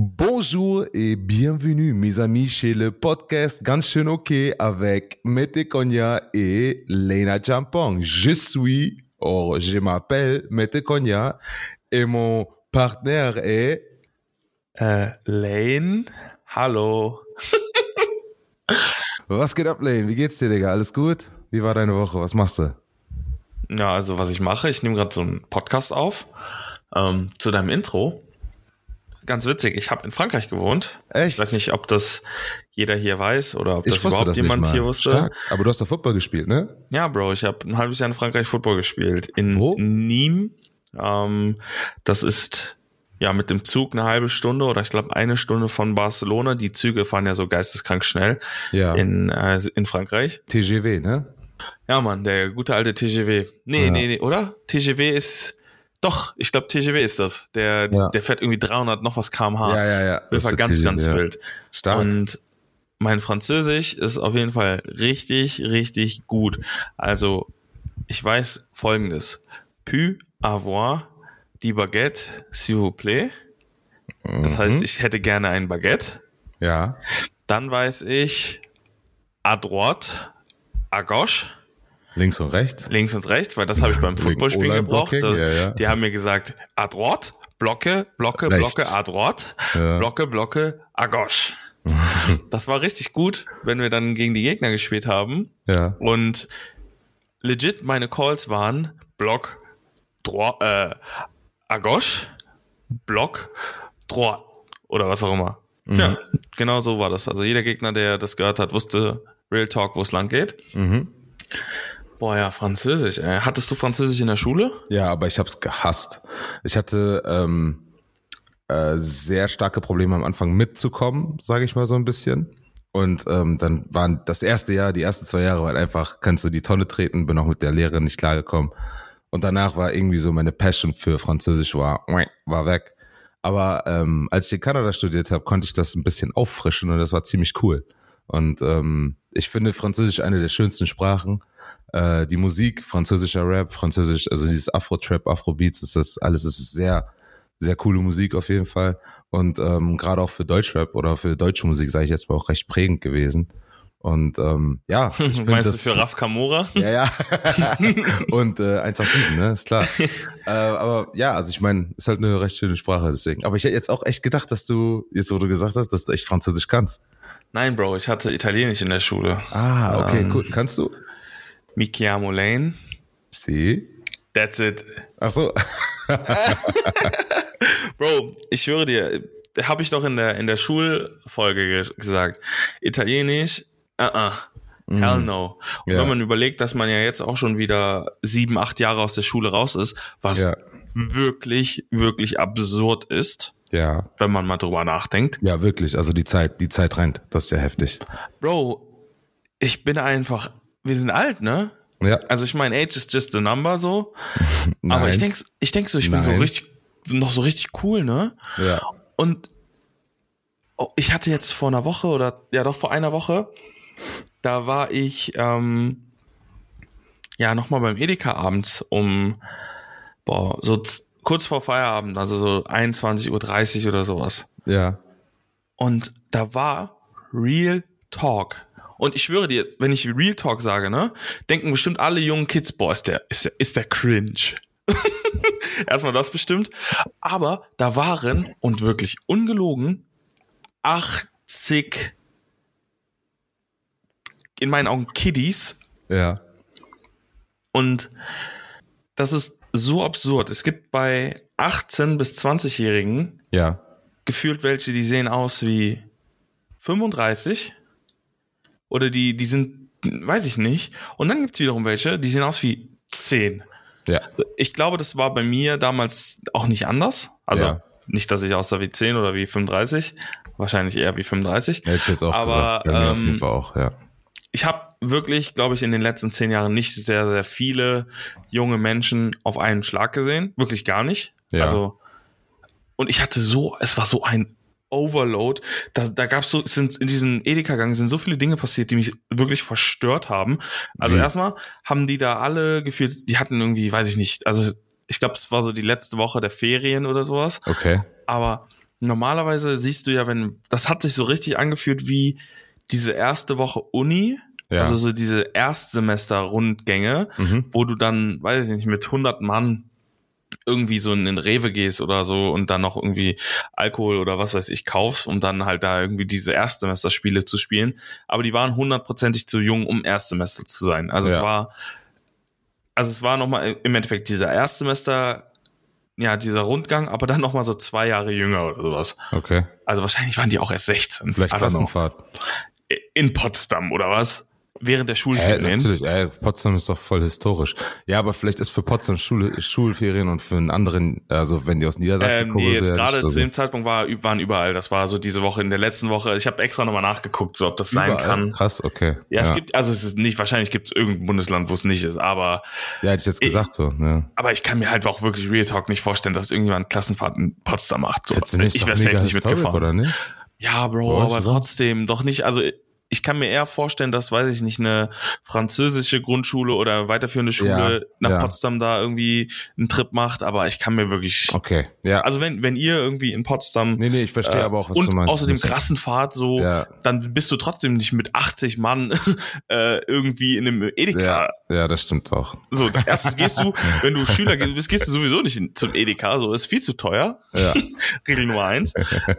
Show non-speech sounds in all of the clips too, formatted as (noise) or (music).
Bonjour et bienvenue, mes amis, chez le podcast Ganz schön ok avec Mete Konya et Lena Champong. Je suis, or je m'appelle Mete Konya et mon partenaire est Äh, Lane, hallo. (laughs) Was geht ab, Lane? Wie geht's dir, Digga? Alles gut? Wie war deine Woche? Was machst du? Ja, also was ich mache, ich nehme gerade so einen Podcast auf ähm, zu deinem Intro. Ganz witzig, ich habe in Frankreich gewohnt. Echt? Ich weiß nicht, ob das jeder hier weiß oder ob das überhaupt das jemand hier wusste. Stark. Aber du hast doch Football gespielt, ne? Ja, Bro, ich habe ein halbes Jahr in Frankreich Football gespielt. In Wo? Nîmes. Ähm, das ist ja mit dem Zug eine halbe Stunde oder ich glaube eine Stunde von Barcelona. Die Züge fahren ja so geisteskrank schnell Ja. in, äh, in Frankreich. TGW, ne? Ja, Mann, der gute alte TGW. Nee, Ja. nee, nee, oder? TGW ist, doch, ich glaube TGW ist das. Der, Ja. der fährt irgendwie 300 noch was kmh. Ja, ja, ja. Das war ist der ganz, TGW, ganz ja. wild. Stark. Und mein Französisch ist auf jeden Fall richtig, richtig gut. Also, ich weiß folgendes. Pu avoir die Baguette, s'il vous plaît. Das Mhm. heißt, ich hätte gerne ein Baguette. ja. Dann weiß ich à droite, à gauche. Links und rechts. links und rechts, weil das habe ich beim Wegen Footballspielen gebraucht. Ja, ja. Die haben mir gesagt, à droite, Blocke, Blocke, Rechts. Blocke, à droite, Ja. Blocke, Blocke, à gauche. (laughs) das war richtig gut, wenn wir dann gegen die Gegner gespielt haben. Ja. Und legit meine Calls waren Block, droit, äh, à gauche, Block, droit oder was auch immer. Mhm. Ja, genau so war das. Also jeder Gegner, der das gehört hat, wusste Real Talk, wo es lang geht. Mhm. Boah, ja, Französisch. Ey. Hattest du Französisch in der Schule? Ja, aber ich hab's gehasst. Ich hatte ähm, äh, sehr starke Probleme am Anfang mitzukommen, sage ich mal so ein bisschen. Und ähm, dann waren das erste Jahr, die ersten zwei Jahre waren einfach, kannst du die Tonne treten, bin auch mit der Lehrerin nicht klargekommen. Und danach war irgendwie so meine Passion für Französisch war, war weg. Aber ähm, als ich in Kanada studiert habe, konnte ich das ein bisschen auffrischen und das war ziemlich cool. Und ähm, ich finde Französisch eine der schönsten Sprachen. Äh, die Musik, französischer Rap, französisch, also dieses Afro-Trap, Afro-Beats, ist das alles ist sehr, sehr coole Musik auf jeden Fall. Und ähm, gerade auch für Deutschrap oder für deutsche Musik, sage ich jetzt mal, auch recht prägend gewesen. Und ähm, ja, (laughs) ich finde Meinst du das für Raf Kamora? (laughs) ja, ja. (laughs) und äh, 187, ne, ist klar. äh, aber ja, also ich meine, ist halt eine recht schöne Sprache, deswegen. Aber ich hätte jetzt auch echt gedacht, dass du, jetzt wo du gesagt hast, dass du echt Französisch kannst. Nein, Bro, ich hatte Italienisch in der Schule. Ah, okay, Ähm. cool. Kannst du? Mi chiamo Lane. Sie? That's it. Ach so. (laughs) Bro, ich schwöre dir, habe ich doch in der, in der Schulfolge ge gesagt. Italienisch, uh -uh. Hell no. Und Ja. wenn man überlegt, dass man ja jetzt auch schon wieder sieben, acht Jahre aus der Schule raus ist, was Ja. wirklich, wirklich absurd ist, Ja. wenn man mal drüber nachdenkt. Ja, wirklich. Also die Zeit, die Zeit rennt. Das ist ja heftig. Bro, ich bin einfach, wir sind alt, ne? Ja. Also ich meine, age is just a number so. (laughs) Aber Nein. ich denk, ich denk so, ich bin so Nein. richtig, noch so richtig cool, ne? Ja. Und oh, ich hatte jetzt vor einer Woche oder ja doch vor einer Woche, da war ich ähm, ja nochmal beim Edeka abends um boah, so kurz vor Feierabend, also so 21.30 Uhr oder sowas. Ja. Und da war Real Talk. Und ich schwöre dir, wenn ich Real Talk sage, ne, denken bestimmt alle jungen Kids, boah, ist der, ist der, ist der cringe. (laughs) Erstmal das bestimmt. Aber da waren, und wirklich ungelogen, 80, in meinen Augen Kiddies. Ja. Und das ist so absurd. Es gibt bei 18- bis 20-Jährigen Ja. gefühlt welche, die sehen aus wie 35 oder die, die sind, weiß ich nicht. Und dann gibt es wiederum welche, die sehen aus wie 10. Ja. Ich glaube, das war bei mir damals auch nicht anders. Also Ja. nicht, dass ich aussah wie 10 oder wie 35, wahrscheinlich eher wie 35. Hätte ich jetzt auch Aber, gesagt. Bei mir auf ähm, jeden Fall auch, ja. Ich habe wirklich, glaube ich, in den letzten zehn Jahren nicht sehr, sehr viele junge Menschen auf einen Schlag gesehen. Wirklich gar nicht. Ja. Also, und ich hatte so, es war so ein Overload. Da, da gab's so, sind in diesen Edeka-Gang sind so viele Dinge passiert, die mich wirklich verstört haben. Also Wie? erstmal haben die da alle gefühlt, die hatten irgendwie, weiß ich nicht, also ich glaube, es war so die letzte Woche der Ferien oder sowas. Okay. Aber normalerweise siehst du ja, wenn, das hat sich so richtig angefühlt wie diese erste Woche Uni, Ja. also so diese Erstsemester-Rundgänge, Mhm. wo du dann, weiß ich nicht, mit 100 Mann irgendwie so in den Rewe gehst oder so und dann noch irgendwie Alkohol oder was weiß ich kaufst, um dann halt da irgendwie diese Erstsemesterspiele zu spielen. Aber die waren hundertprozentig zu jung, um Erstsemester zu sein. Also es Ja. war, also es war nochmal im Endeffekt dieser Erstsemester, ja, dieser Rundgang, aber dann nochmal so zwei Jahre jünger oder sowas. Okay. Also wahrscheinlich waren die auch erst 16. Vielleicht. Klassenfahrt. In Potsdam oder was? Während der Äh, Schulferien. natürlich, äh, Potsdam ist doch voll historisch. Ja, aber vielleicht ist für Potsdam Schule, Schulferien und für einen anderen, also wenn die aus Niedersachsen Ähm, kommen, nee, so, jetzt ja, gerade zu so. dem Zeitpunkt war, waren überall. Das war so diese Woche, in der letzten Woche. Ich habe extra nochmal nachgeguckt, so ob das sein Überall? kann. Krass, okay. Ja, es gibt, also es ist nicht, wahrscheinlich gibt es irgendein Bundesland, wo es nicht ist, aber, Ja, hätte ich jetzt gesagt so. Ja. aber ich kann mir halt auch wirklich Real Talk nicht vorstellen, dass irgendjemand Klassenfahrt in Potsdam macht. So. Ich wäre safe nicht mitgefahren. oder nicht? Ja, Bro, euch, aber trotzdem doch nicht. Also ich kann mir eher vorstellen, dass, weiß ich nicht, eine französische Grundschule oder weiterführende Schule Ja, nach ja. Potsdam da irgendwie einen Trip macht, aber ich kann mir wirklich. Okay, ja. Also wenn, wenn ihr irgendwie in Potsdam nee, nee, ich verstehe äh, aber auch, was und du meinst. außerdem Muss- Klassenfahrt so, Ja. dann bist du trotzdem nicht mit 80 Mann (laughs) äh, irgendwie in einem Edeka. Ja, das stimmt auch. So, erstens gehst du, (laughs) wenn du Schüler bist, gehst du sowieso nicht zum Edeka, so ist viel zu teuer. Ja. (laughs) Regel Nummer eins.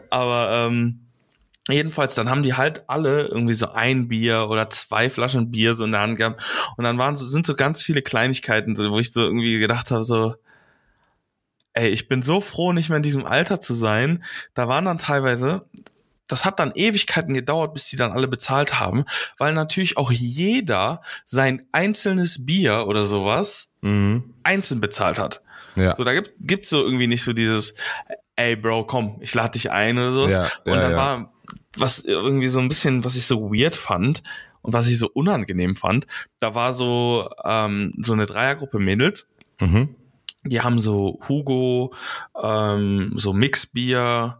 Aber ähm, jedenfalls, dann haben die halt alle irgendwie so ein Bier oder zwei Flaschen Bier so in der Hand gehabt. Und dann waren so, sind so ganz viele Kleinigkeiten, so, wo ich so irgendwie gedacht habe, so, ey, ich bin so froh, nicht mehr in diesem Alter zu sein. Da waren dann teilweise, das hat dann Ewigkeiten gedauert, bis die dann alle bezahlt haben, weil natürlich auch jeder sein einzelnes Bier oder sowas Mhm. einzeln bezahlt hat. Ja. So, da gibt, gibt's so irgendwie nicht so dieses, ey Bro, komm, ich lade dich ein oder sowas. Ja, ja, und dann war was irgendwie so ein bisschen, was ich so weird fand und was ich so unangenehm fand, da war so, ähm, so eine Dreiergruppe Mädels, Mhm. die haben so Hugo, ähm, so Mixbier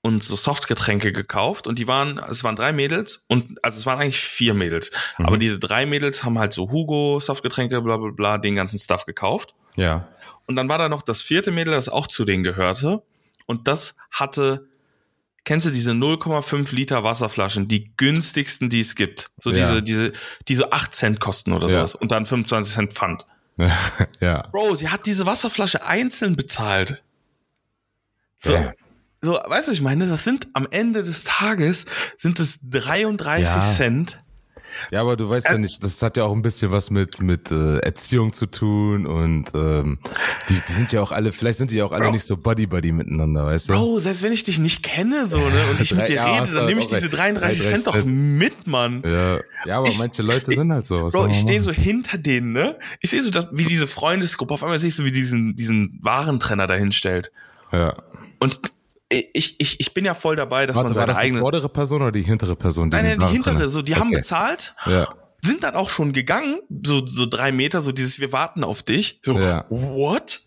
und so Softgetränke gekauft und die waren, es waren drei Mädels und also es waren eigentlich vier Mädels, Mhm. aber diese drei Mädels haben halt so Hugo, Softgetränke, bla bla bla, den ganzen Stuff gekauft. Ja. Und dann war da noch das vierte Mädel, das auch zu denen gehörte. Und das hatte, kennst du diese 0,5 Liter Wasserflaschen, die günstigsten, die es gibt. So Ja. diese, diese, die so 8 Cent kosten oder Ja. sowas. Und dann 25 Cent Pfand. (laughs) ja. Bro, sie hat diese Wasserflasche einzeln bezahlt. So, Ja. so, weißt du, ich meine, das sind am Ende des Tages sind es 33 Ja. Cent. Ja, aber du weißt Äh, ja nicht, das hat ja auch ein bisschen was mit mit äh, Erziehung zu tun und ähm, die, die sind ja auch alle, vielleicht sind die ja auch alle Bro. nicht so buddy buddy miteinander, weißt du? Bro, selbst wenn ich dich nicht kenne, so, ne, und ich (laughs) mit dir ja, rede, dann nehme ich diese recht. 33 Cent doch 33 mit, Mann. Ja, ja, aber Ich- manche Leute sind halt so. Bro, ich stehe so hinter denen, ne? Ich sehe so, dass, wie diese Freundesgruppe, auf einmal sehe ich so, wie diesen, diesen Warentrenner dahin stellt. Ja. Und ich, ich, ich bin ja voll dabei, dass Warte, man war seine das die eigene. vordere Person oder die hintere Person? Nein, nein, die hintere, so, die haben Okay. bezahlt, Ja. sind dann auch schon gegangen, so, so drei Meter, so dieses, wir warten auf dich. So, Ja. what?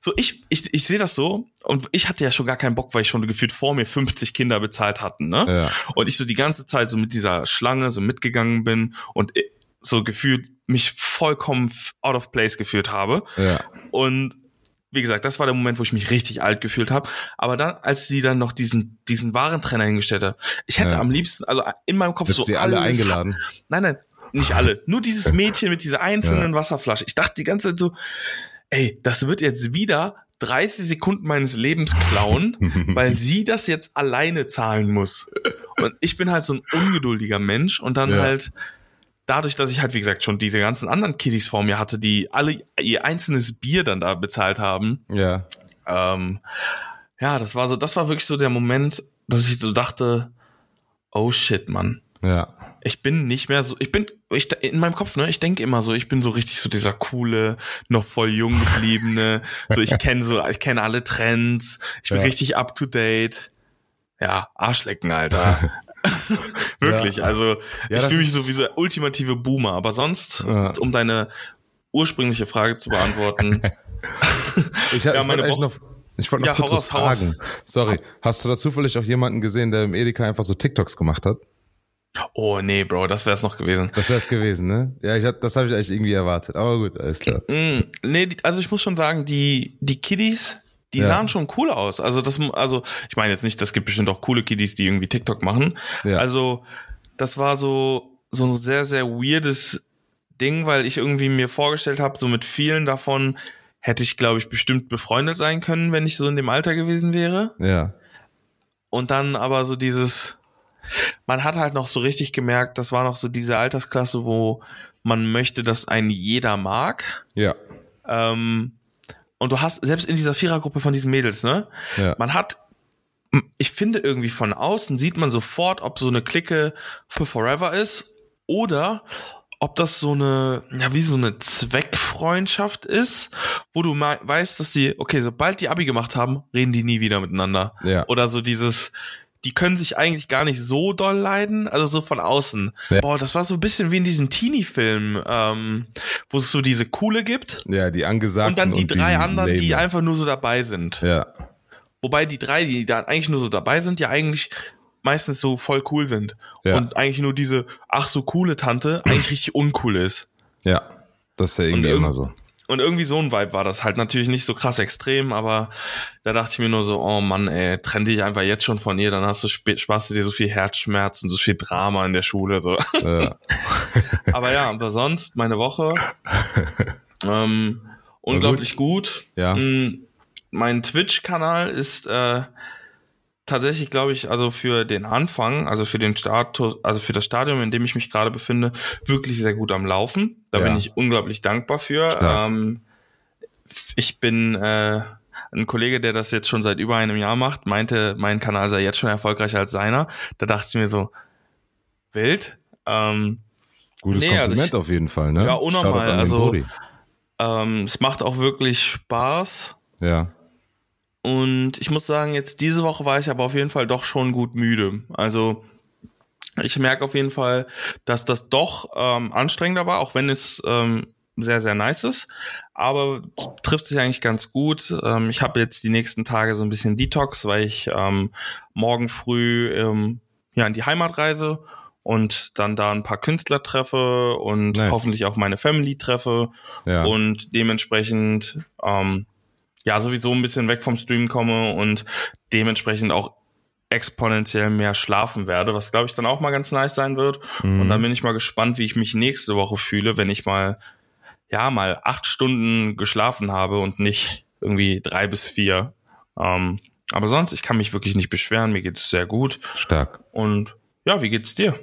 So, ich, ich, ich sehe das so, und ich hatte ja schon gar keinen Bock, weil ich schon gefühlt vor mir 50 Kinder bezahlt hatten, ne? Ja. Und ich so die ganze Zeit so mit dieser Schlange so mitgegangen bin und so gefühlt mich vollkommen out of place gefühlt habe. Ja. Und wie gesagt, das war der Moment, wo ich mich richtig alt gefühlt habe. Aber dann, als sie dann noch diesen, diesen Warentrenner hingestellt hat, ich hätte Ja. am liebsten, also in meinem Kopf Bist so die alle alles- eingeladen? Nein, nein, nicht alle. (laughs) Nur dieses Mädchen mit dieser einzelnen Wasserflasche. Ich dachte die ganze Zeit so, ey, das wird jetzt wieder 30 Sekunden meines Lebens klauen, (laughs) weil sie das jetzt alleine zahlen muss. Und ich bin halt so ein ungeduldiger Mensch und dann Ja. halt dadurch, dass ich halt, wie gesagt, schon diese ganzen anderen Kiddies vor mir hatte, die alle ihr einzelnes Bier dann da bezahlt haben, Ja. ähm, ja, das war so, das war wirklich so der Moment, dass ich so dachte, oh shit, Mann. Ja. Ich bin nicht mehr so, ich bin, ich, in meinem Kopf, ne, ich denke immer so, ich bin so richtig so dieser coole, noch voll jung gebliebene, (laughs) so ich kenne so, ich kenne alle Trends, ich bin Ja. richtig up to date. Ja, Arschlecken, Alter. (laughs) (laughs) Wirklich, Ja. also Ja, ich fühle mich so wie der ultimative Boomer, aber sonst, Ja. um deine ursprüngliche Frage zu beantworten, (laughs) (laughs) Ich, Ja, ich meine wollte Woche- noch, ich wollte noch kurz was fragen. Sorry. Hast du da zufällig auch jemanden gesehen, der im Edeka einfach so TikToks gemacht hat? oh nee, Bro, das wäre es noch gewesen. Das wär's gewesen, ne? Ja, ich hab, das habe ich eigentlich irgendwie erwartet. Aber gut, alles klar. Mm, nee, also ich muss schon sagen, die, die Kiddies, die Ja. sahen schon cool aus. Also das, also ich meine jetzt nicht, das gibt bestimmt auch coole Kiddies, die irgendwie TikTok machen. Ja. Also das war so so ein sehr sehr weirdes Ding, weil ich irgendwie mir vorgestellt habe, so mit vielen davon hätte ich glaube ich bestimmt befreundet sein können, wenn ich so in dem Alter gewesen wäre. Ja. Und dann aber so dieses, man hat halt noch so richtig gemerkt, das war noch so diese Altersklasse, wo man möchte, dass ein jeder mag. Ja. Ähm, und du hast, selbst in dieser Vierergruppe von diesen Mädels, ne? Ja. Man hat, ich finde irgendwie von außen sieht man sofort, ob so eine Clique für Forever ist oder ob das so eine, ja, wie so eine Zweckfreundschaft ist, wo du weißt, dass sie, okay, sobald die Abi gemacht haben, reden die nie wieder miteinander. Ja. Oder so dieses, die können sich eigentlich gar nicht so doll leiden, also so von außen. Ja. Boah, das war so ein bisschen wie in diesen Teenie-Filmen, ähm, wo es so diese Coole gibt Ja, die angesagten und dann die drei die anderen, die Lamer. einfach nur so dabei sind. Ja. Wobei die drei, die da eigentlich nur so dabei sind, ja eigentlich meistens so voll cool sind. Ja. Und eigentlich nur diese, ach so coole Tante, eigentlich richtig uncool ist. Ja. Das ist ja irgendwie irgend- immer so. Und irgendwie so ein Vibe war das halt natürlich nicht so krass extrem, aber da dachte ich mir nur so, oh Mann, ey, trenn dich einfach jetzt schon von ihr, dann hast du sparst du dir so viel Herzschmerz und so viel Drama in der Schule. So. Ja. (laughs) aber ja, aber sonst, meine Woche. ähm, unglaublich gut. Ja. Mm, Mein Twitch-Kanal ist äh, tatsächlich, glaube ich, also für den Anfang, also für den Status, also für das Stadium, in dem ich mich gerade befinde, wirklich sehr gut am Laufen. Da Ja. bin ich unglaublich dankbar für. Ähm, ich bin äh, ein Kollege, der das jetzt schon seit über einem Jahr macht, meinte, mein Kanal sei jetzt schon erfolgreicher als seiner. Da dachte ich mir so, wild. Ähm, Gutes Nee, also Kompliment ich- auf jeden Fall, ne? Ja, unnormal, also- ähm, es macht auch wirklich Spaß. Ja. Und ich muss sagen, jetzt diese Woche war ich aber auf jeden Fall doch schon gut müde. Also ich merke auf jeden Fall, dass das doch ähm, anstrengender war, auch wenn es ähm, sehr, sehr nice ist. Aber trifft sich eigentlich ganz gut. Ähm, ich habe jetzt die nächsten Tage so ein bisschen Detox, weil ich ähm, morgen früh ähm, ja, in die Heimat reise und dann da ein paar Künstler treffe und Nice. hoffentlich auch meine Family treffe Ja. und dementsprechend ähm, ja sowieso ein bisschen weg vom Stream komme und dementsprechend auch exponentiell mehr schlafen werde, was glaube ich dann auch mal ganz nice sein wird. Mhm. Und dann bin ich mal gespannt, wie ich mich nächste Woche fühle, wenn ich mal ja mal acht Stunden geschlafen habe und nicht irgendwie drei bis vier. Ähm, aber sonst, ich kann mich wirklich nicht beschweren, mir geht es sehr gut. Stark. Und ja, wie geht's dir?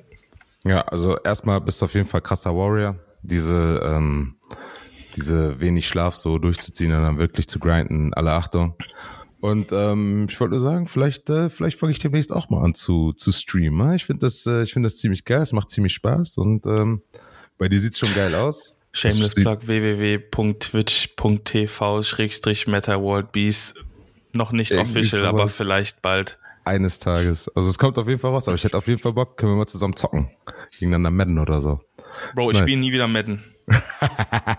Ja, also erstmal bist du auf jeden Fall krasser Warrior. Diese, ähm, diese wenig Schlaf so durchzuziehen und dann wirklich zu grinden, alle Achtung. Und ähm, ich wollte nur sagen, vielleicht, äh, vielleicht fange ich demnächst auch mal an zu, zu streamen. ne? Ich finde das, äh, ich finde das ziemlich geil, es macht ziemlich Spaß und ähm, bei dir sieht's schon geil aus. Shameless Das sieht- Plug www.twitch.tv-metaworldbeast. Noch nicht Irgendwie official, aber vielleicht bald. Eines Tages. Also es kommt auf jeden Fall raus, aber ich hätte auf jeden Fall Bock, können wir mal zusammen zocken. Gegeneinander Madden oder so. Bro, ich spiele nie wieder Madden.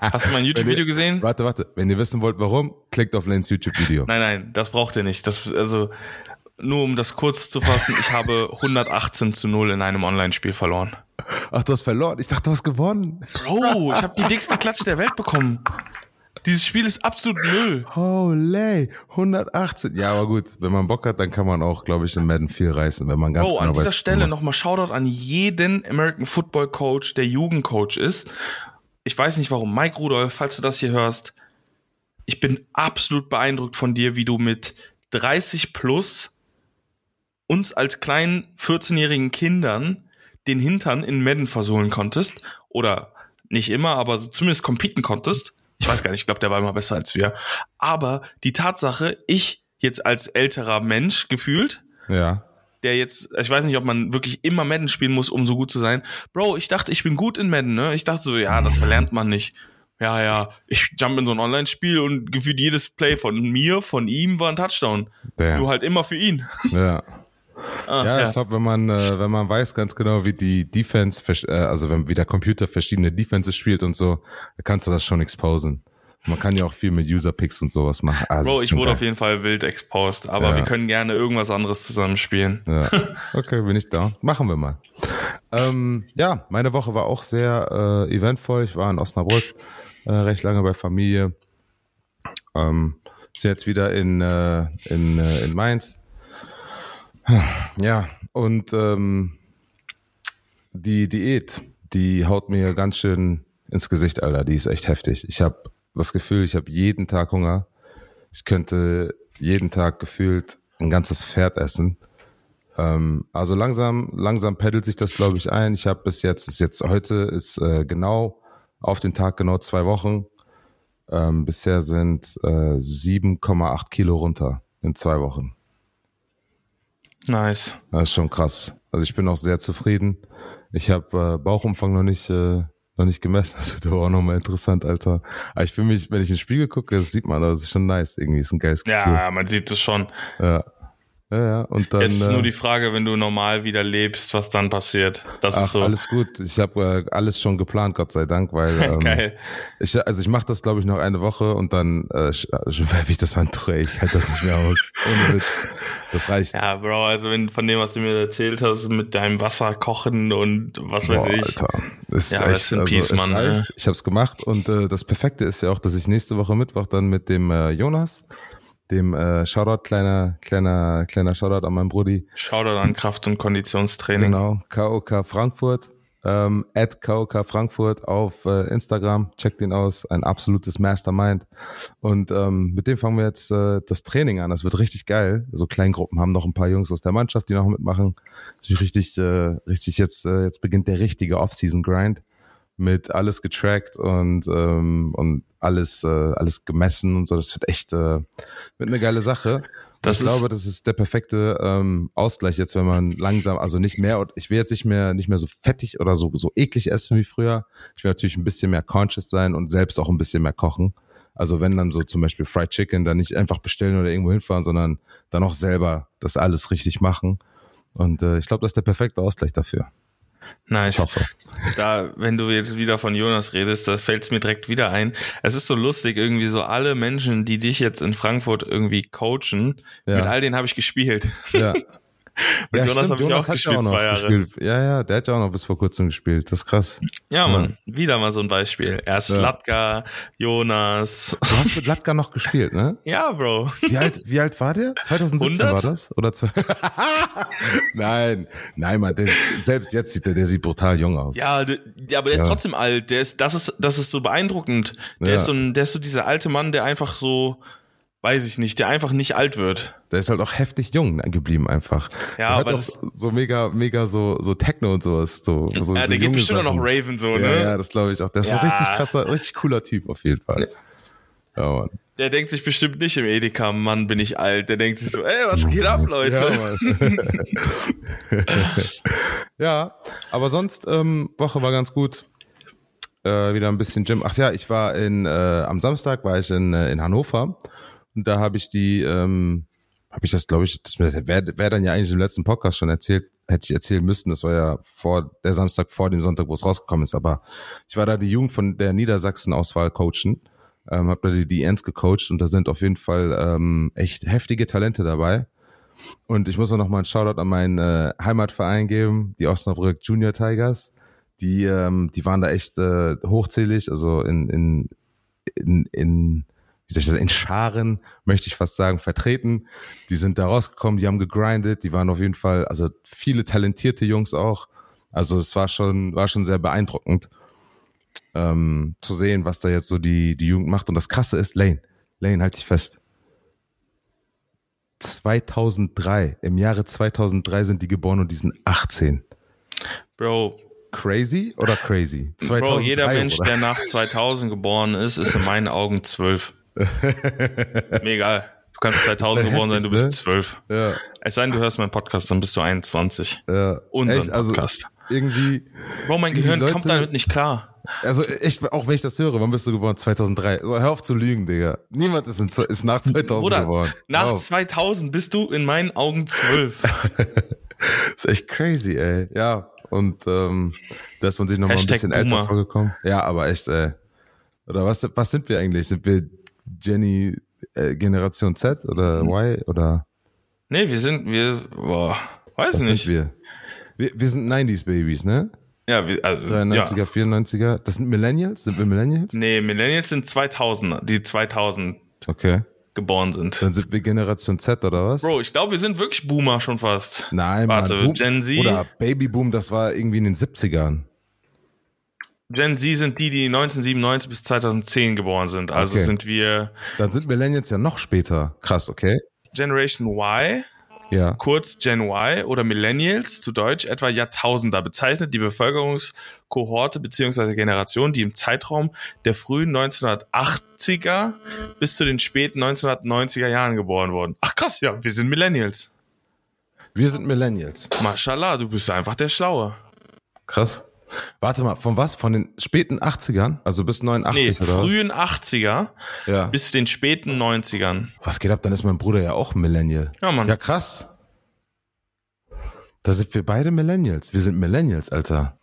Hast du mein YouTube-Video gesehen? Warte, warte. Wenn ihr wissen wollt, warum, klickt auf Lanes YouTube-Video. Nein, nein, das braucht ihr nicht. Das, also, nur um das kurz zu fassen, ich habe 118 zu 0 in einem Online-Spiel verloren. Ach, du hast verloren. Ich dachte, du hast gewonnen. Bro, ich habe die dickste Klatsche der Welt bekommen. Dieses Spiel ist absolut Müll. Holy, 118. Ja, aber gut, wenn man Bock hat, dann kann man auch, glaube ich, in Madden viel reißen, wenn man ganz Bro, genau an dieser weiß. Stelle nochmal Shoutout an jeden American Football Coach, der Jugendcoach ist. Ich weiß nicht warum. Mike Rudolph, falls du das hier hörst, ich bin absolut beeindruckt von dir, wie du mit 30 plus uns als kleinen 14-jährigen Kindern den Hintern in Madden versohlen konntest. Oder nicht immer, aber zumindest competen konntest. Ich weiß gar nicht, ich glaube, der war immer besser als wir. Aber die Tatsache, ich jetzt als älterer Mensch gefühlt, Ja. Der jetzt, ich weiß nicht, ob man wirklich immer Madden spielen muss, um so gut zu sein. Bro, ich dachte, ich bin gut in Madden, ne? Ich dachte so, ja, das verlernt man nicht. Ja, ja, ich jump in so ein Online-Spiel und gefühlt jedes Play von mir, von ihm war ein Touchdown. Damn. Nur halt immer für ihn. (laughs) Ja. Ah, Ja, ja. ich glaube, wenn man, äh, wenn man weiß ganz genau, wie die Defense, äh, also wenn wie der Computer verschiedene Defenses spielt und so, kannst du das schon exposen. Man kann ja auch viel mit User-Picks und sowas machen. Ah, Bro, ist ich wurde geil. auf jeden Fall wild exposed, aber Ja. wir können gerne irgendwas anderes zusammen spielen. Ja. (laughs) Okay, bin ich da. Machen wir mal. Ähm, ja, meine Woche war auch sehr äh, eventvoll. Ich war in Osnabrück äh, recht lange bei Familie. Ähm, Sind jetzt wieder in, äh, in, äh, in Mainz. Ja, und ähm, die Diät, die haut mir ganz schön ins Gesicht, Alter. Die ist echt heftig. Ich habe das Gefühl, ich habe jeden Tag Hunger. Ich könnte jeden Tag gefühlt ein ganzes Pferd essen. Ähm, also langsam, langsam pendelt sich das, glaube ich, ein. Ich habe bis jetzt, ist jetzt heute ist äh, genau auf den Tag genau zwei Wochen. Ähm, bisher sind äh, 7,8 Kilo runter in zwei Wochen. Nice. Das ist schon krass. Also ich bin auch sehr zufrieden. Ich habe äh, Bauchumfang noch nicht äh, noch nicht gemessen. Das wird aber auch nochmal interessant, Alter. Aber ich fühle mich, wenn ich in den Spiegel gucke, das sieht man, das ist schon nice. Irgendwie ist ein geiles Gefühl. Ja, man sieht es schon. Ja. Ja, ja, und dann. Jetzt ist nur äh, die Frage, wenn du normal wieder lebst, was dann passiert. Das Ach, ist so. alles gut. Ich habe äh, alles schon geplant, Gott sei Dank, weil (laughs) ähm, Geil. ich also ich mache das glaube ich noch eine Woche und dann äh, äh, (laughs) werfe ich das Handtuch. ey. Ich halte das nicht mehr aus. Ohne Witz. Das reicht. Ja, Bro, also wenn von dem, was du mir erzählt hast, mit deinem Wasser kochen und was weiß Boah, ich. Alter. Das ist Ja, echt, in also, peace, Mann, reicht. ja. Ich habe es gemacht und äh, das Perfekte ist ja auch, dass ich nächste Woche Mittwoch dann mit dem äh, Jonas, dem äh, Shoutout, kleiner, kleiner, kleiner Shoutout an meinen Brudi, Shoutout an Kraft- und Konditionstraining. Genau, KOK Frankfurt, ähm, at KOK Frankfurt auf äh, Instagram, checkt ihn aus, ein absolutes Mastermind. Und ähm, mit dem fangen wir jetzt äh, das Training an. Das wird richtig geil. So Kleingruppen haben noch ein paar Jungs aus der Mannschaft, die noch mitmachen. Ist richtig, äh, richtig jetzt, äh, jetzt beginnt der richtige Off-Season-Grind mit alles getrackt und und und alles äh, alles gemessen und so. Das wird echt äh, wird eine geile Sache. Das ich ist- glaube, das ist der perfekte ähm, Ausgleich jetzt, wenn man langsam, also nicht mehr, ich will jetzt nicht mehr nicht mehr so fettig oder so so eklig essen wie früher. Ich will natürlich ein bisschen mehr conscious sein und selbst auch ein bisschen mehr kochen. Also wenn dann so zum Beispiel Fried Chicken, dann nicht einfach bestellen oder irgendwo hinfahren, sondern dann auch selber das alles richtig machen. Und äh, ich glaube, das ist der perfekte Ausgleich dafür. Nice. Ich hoffe. Da, wenn du jetzt wieder von Jonas redest, da fällt es mir direkt wieder ein. Es ist so lustig, irgendwie so alle Menschen, die dich jetzt in Frankfurt irgendwie coachen, Ja. mit all denen habe ich gespielt. Ja. (laughs) Mit Jonas habe ich auch ja gespielt, noch zwei Jahre. gespielt. Ja, ja, der hat ja auch noch bis vor kurzem gespielt. Das ist krass. Ja, Mann, wieder mal so ein Beispiel. Erst Ja. Latka, Jonas. Du hast mit Latka noch gespielt, ne? (laughs) Ja, Bro. Wie alt, wie alt war der? 2017 100? war das? Oder zwei? (laughs) nein, nein, Mann, der, selbst jetzt sieht der, der sieht brutal jung aus. Ja, de, ja, aber der Ja. ist trotzdem alt. Der ist, das ist, das ist so beeindruckend. Der Ja. ist so ein, der ist so dieser alte Mann, der einfach so, weiß ich nicht, der einfach nicht alt wird. Der ist halt auch heftig jung geblieben einfach. Ja, der hat aber auch das- so mega, mega so, so Techno und sowas. So, so, ja, so der geht junge bestimmt auch noch Sachen. Raven so, Ja, ne? ja, das glaube ich auch. Der ist Ja. ein richtig krasser, richtig cooler Typ auf jeden Fall. Ja, Mann. Der denkt sich bestimmt nicht im Edeka, Mann, bin ich alt. Der denkt sich so, ey, was geht ab, Leute? Ja, (laughs) ja, aber sonst, ähm, Woche war ganz gut. Äh, wieder ein bisschen Gym. Ach ja, ich war in, äh, am Samstag war ich in, äh, in Hannover und da habe ich die, ähm, habe ich das, glaube ich, das wäre wär dann ja eigentlich im letzten Podcast schon erzählt, hätte ich erzählen müssen. Das war ja vor der Samstag vor dem Sonntag, wo es rausgekommen ist. Aber ich war da die Jugend von der Niedersachsen-Auswahl coachen, ähm, habe da die DNs gecoacht und da sind auf jeden Fall ähm, echt heftige Talente dabei. Und ich muss auch noch mal einen Shoutout an meinen äh, Heimatverein geben, die Osnabrück Junior Tigers. Die, ähm, die waren da echt äh, hochzählig, also in, in, in, in, wie soll ich das, in Scharen, möchte ich fast sagen, vertreten. Die sind da rausgekommen, die haben gegrindet, die waren auf jeden Fall, also viele talentierte Jungs auch. Also es war schon, war schon sehr beeindruckend, ähm, zu sehen, was da jetzt so die, die Jugend macht. Und das Krasse ist, Lane, Lane, halt dich fest. 2003, im Jahre 2003 sind die geboren und die sind 18. Bro, Crazy oder crazy? Bro, jeder Mensch, oder? der nach 2000 geboren ist, ist in meinen Augen zwölf. (laughs) Mir egal. Du kannst 2000 ja geboren sein, du bist ne? zwölf. Ja, Es sei denn, du hörst meinen Podcast, dann bist du 21. ja. Unseren Echt, also Podcast. Irgendwie, Bro, mein Gehirn Leute- kommt damit nicht klar. also ich, auch wenn ich das höre, wann bist du geboren? 2003. So, hör auf zu lügen, Digga. Niemand ist, in, ist nach 2000 Bruder, geboren. nach Hör auf. 2000 bist du in meinen Augen zwölf. (laughs) ist echt crazy, ey. Ja, und ähm, da ist man sich noch mal ein bisschen älter Boomer. vorgekommen. Ja, aber echt, ey. Oder was, was sind wir eigentlich? Sind wir Jenny äh, Generation Z oder Hm. Y oder nee, wir sind, wir, boah, weiß was nicht. sind wir? wir? Wir sind 90s Babys, ne? Ja, wir, also, 93er, ja. 94er. Das sind Millennials? Sind wir Millennials? Nee, Millennials sind 2000, die 2000. Okay. geboren sind. Dann sind wir Generation Z oder was? Bro, ich glaube, wir sind wirklich Boomer schon fast. Nein, Warte, Mann. Boom, Gen Z? Oder Babyboom, das war irgendwie in den 70ern. Gen Z sind die, die 1997 bis 2010 geboren sind. Also Okay. sind wir Dann sind Millennials ja noch später. Krass, okay? Generation Y, Ja. kurz Gen Y oder Millennials, zu Deutsch etwa Jahrtausender, bezeichnet die Bevölkerungskohorte bzw. Generation, die im Zeitraum der frühen 1980er bis zu den späten 1990er Jahren geboren wurden. Ach krass, ja, wir sind Millennials. Wir sind Millennials. Mashallah, du bist einfach der Schlaue. Krass. Warte mal, von was? Von den späten 80ern? Also bis 89 Nee, oder frühen 80er was? Ja. bis den späten 90ern. Was geht ab? Dann ist mein Bruder ja auch Millennial. Ja, Mann. Ja, krass. Da sind wir beide Millennials. Wir sind Millennials, Alter.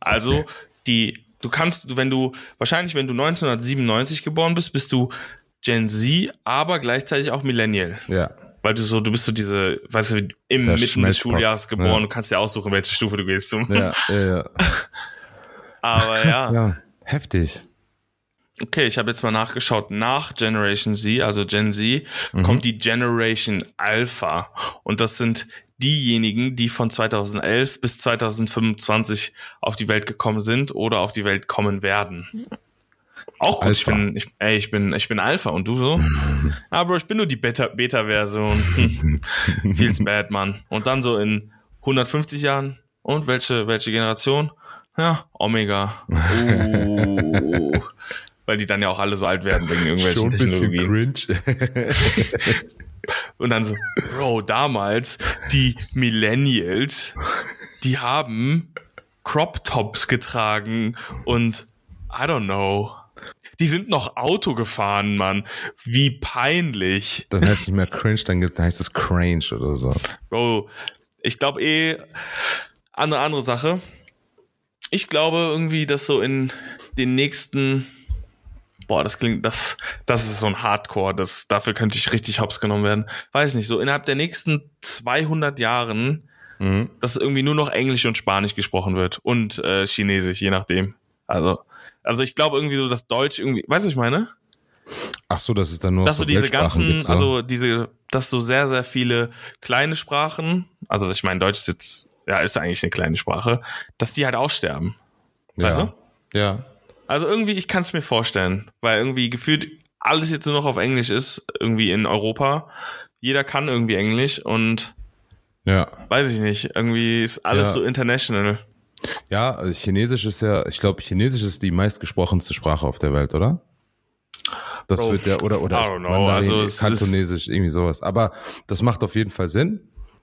Also die, du kannst, wenn du, wahrscheinlich wenn du 1997 geboren bist, bist du Gen Z, aber gleichzeitig auch Millennial. Ja. Weil du so, du bist so diese, weißt du, im Mitten des Schmelzpot. Schuljahres geboren, Ja. du kannst dir aussuchen, welche Stufe du gehst. Zum. Ja, ja, ja. (laughs) Aber Krass, ja. ja. Heftig. Okay, ich habe jetzt mal nachgeschaut. Nach Generation Z, also Gen Z, Mhm. kommt die Generation Alpha. Und das sind diejenigen, die von 2011 bis 2025 auf die Welt gekommen sind oder auf die Welt kommen werden. Auch gut, ich bin, ich, ey, ich bin, ich bin Alpha und du so? (laughs) Aber ich bin nur die Beta- Beta-Version. Hm. (laughs) Feels bad, Mann. Und dann so in 150 Jahren. Und welche, welche Generation? Ja, Omega. (laughs) Uh. Weil die dann ja auch alle so alt werden wegen irgendwelchen Technologien. cringe. Und dann so, Bro, damals, die Millennials, die haben Crop Tops getragen und I don't know. Die sind noch Auto gefahren, Mann. Wie peinlich. dann heißt es nicht mehr cringe, dann, heißt es cringe oder so. Bro, ich glaube eh, andere, andere Sache. Ich glaube irgendwie, dass so in den nächsten, boah, das klingt, das, das ist so ein Hardcore, das, dafür könnte ich richtig hops genommen werden. Weiß nicht, so innerhalb der nächsten 200 Jahren, Mhm. dass irgendwie nur noch Englisch und Spanisch gesprochen wird und äh, Chinesisch, je nachdem. Also, also ich glaube irgendwie so, dass Deutsch irgendwie, weißt du, was ich meine? Ach so, das ist dann nur dass so du diese ganzen, gibt, so. also diese, dass du sehr, sehr viele kleine Sprachen, also ich meine, Deutsch ist jetzt, ja, ist eigentlich eine kleine Sprache, dass die halt aussterben. ja. weißt Ja. Also irgendwie, ich kann es mir vorstellen, weil irgendwie gefühlt alles jetzt nur noch auf Englisch ist, irgendwie in Europa. Jeder kann irgendwie Englisch und Ja. weiß ich nicht, irgendwie ist alles Ja. so international. Ja, also Chinesisch ist ja, ich glaube, Chinesisch ist die meistgesprochenste Sprache auf der Welt, oder? Das Bro, wird ja, oder, oder ist Mandarin, also es Kantonesisch, irgendwie sowas. Aber das macht auf jeden Fall Sinn.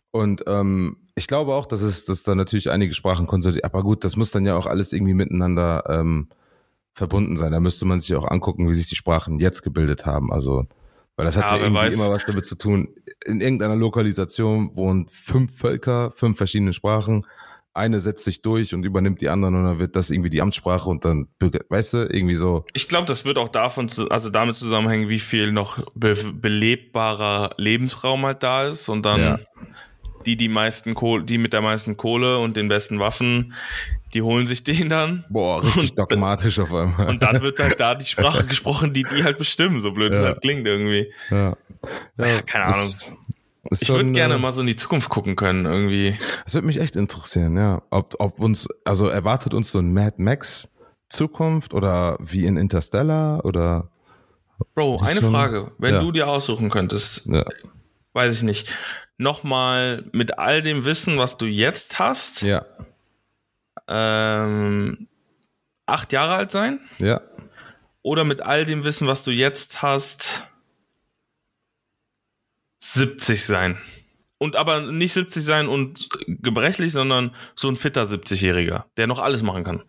Und ähm, ich glaube auch, dass es, dass da natürlich einige Sprachen konsolidiert. Aber gut, das muss dann ja auch alles irgendwie miteinander ähm, verbunden sein. Da müsste man sich auch angucken, wie sich die Sprachen jetzt gebildet haben. Also, weil das hat Ja, ja, irgendwie weiß. immer was damit zu tun. In irgendeiner Lokalisation wohnen fünf Völker, fünf verschiedene Sprachen. Eine setzt sich durch und übernimmt die anderen und dann wird das irgendwie die Amtssprache und dann, weißt du, irgendwie so. Ich glaube, das wird auch davon, also damit zusammenhängen, wie viel noch be belebbarer Lebensraum halt da ist und dann Ja. die, die meisten Kohle, die mit der meisten Kohle und den besten Waffen, die holen sich den dann. Boah, (laughs) richtig Und- dogmatisch auf einmal. Und dann wird halt da die Sprache gesprochen, die die halt bestimmen, so blöd es Ja. halt klingt irgendwie. ja. ja, Keine das Ahnung. ist Ich würde gerne äh, mal so in die Zukunft gucken können, irgendwie. Das würde mich echt interessieren, ja. Ob, ob uns, also erwartet uns so ein Mad Max Zukunft oder wie in Interstellar oder Bro, ist eine schon- Frage. Wenn ja. du dir aussuchen könntest, ja, weiß ich nicht, nochmal mit all dem Wissen, was du jetzt hast, ja, ähm, acht Jahre alt sein? ja. Oder mit all dem Wissen, was du jetzt hast, 70 sein? Und aber nicht 70 sein und gebrechlich, sondern so ein fitter 70-Jähriger, der noch alles machen kann.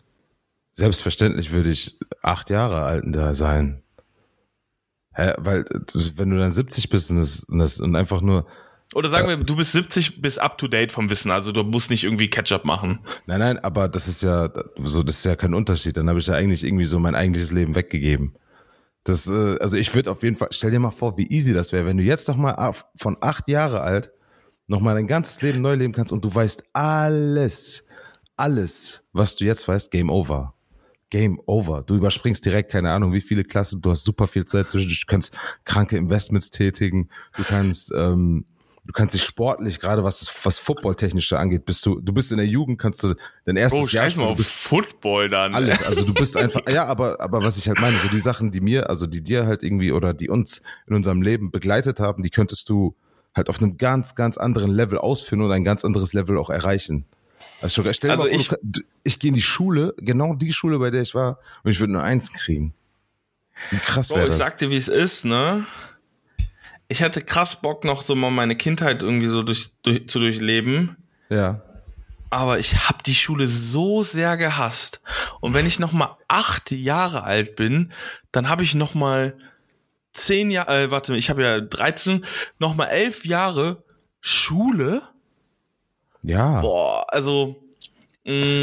Selbstverständlich würde ich acht Jahre alt da sein. Hä, weil, äh, wenn du dann 70 bist und, das, und, das, und einfach nur, Oder sagen wir, du bist 70, bist up to date vom Wissen, also du musst nicht irgendwie Ketchup machen. nein, nein, aber das ist ja so, das ist ja kein Unterschied. Dann habe ich ja eigentlich irgendwie so mein eigentliches Leben weggegeben. Das, äh, also ich würde auf jeden Fall, stell dir mal vor, wie easy das wäre, wenn du jetzt noch mal auf, von acht Jahre alt noch mal dein ganzes Leben neu leben kannst und du weißt alles, alles, was du jetzt weißt, Game Over. Game over. Du überspringst direkt, keine Ahnung, wie viele Klassen, du hast super viel Zeit zwischen, du kannst kranke Investments tätigen, du kannst, ähm, du kannst dich sportlich, gerade was das, was Football-technische angeht, bist du, du bist in der Jugend, kannst du dein erstes Oh, Jahr mal auf Football dann. alles. Also du bist einfach, (laughs) ja, aber, aber was ich halt meine, so die Sachen, die mir, also die dir halt irgendwie oder die uns in unserem Leben begleitet haben, die könntest du halt auf einem ganz, ganz anderen Level ausführen und ein ganz anderes Level auch erreichen. Also stell dir Also mal vor, ich- du, ich gehe in die Schule, genau die Schule, bei der ich war, und ich würde nur eins kriegen. Wie krass Bro, wäre ich das? sag dir, wie es ist, ne? Ich hätte krass Bock, noch so mal meine Kindheit irgendwie so durch, durch, zu durchleben. ja. Aber ich hab die Schule so sehr gehasst. Und wenn ich noch mal acht Jahre alt bin, dann habe ich noch mal zehn Jahre, äh, warte, ich habe ja 13, noch mal elf Jahre Schule. Ja. Boah, also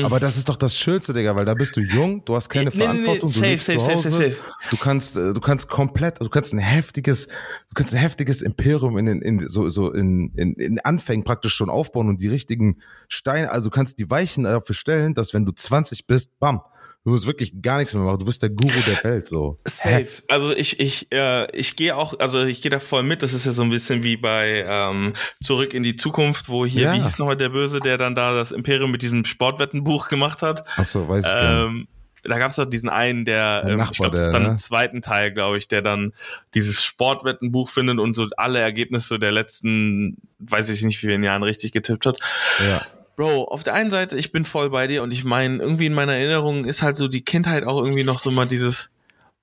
Aber das ist doch das Schönste, Digga, weil da bist du jung, du hast keine Nee, nee, nee, Verantwortung, du safe, lebst safe, zu safe, Hause, safe, safe. du kannst, äh, du kannst komplett, du kannst ein heftiges, du kannst ein heftiges Imperium in den, in, so, so in, in, in Anfängen praktisch schon aufbauen und die richtigen Steine, also du kannst die Weichen dafür stellen, dass wenn du 20 bist, bam, du musst wirklich gar nichts mehr machen, du bist der Guru der Welt, so. Safe. Also ich ich äh, ich gehe auch, also ich gehe da voll mit. Das ist ja so ein bisschen wie bei ähm, Zurück in die Zukunft, wo hier Ja. wie hieß nochmal der Böse, der dann da das Imperium mit diesem Sportwettenbuch gemacht hat. Ach so, weiß ich gar nicht. Ähm, da gab es doch diesen einen, der, ähm, Nachbar, ich glaube, das ist dann ne? im zweiten Teil, glaube ich, der dann dieses Sportwettenbuch findet und so alle Ergebnisse der letzten, weiß ich nicht, wie vielen Jahren richtig getippt hat. Ja. Bro, auf der einen Seite, ich bin voll bei dir und ich meine, irgendwie in meiner Erinnerung ist halt so die Kindheit auch irgendwie noch so mal dieses,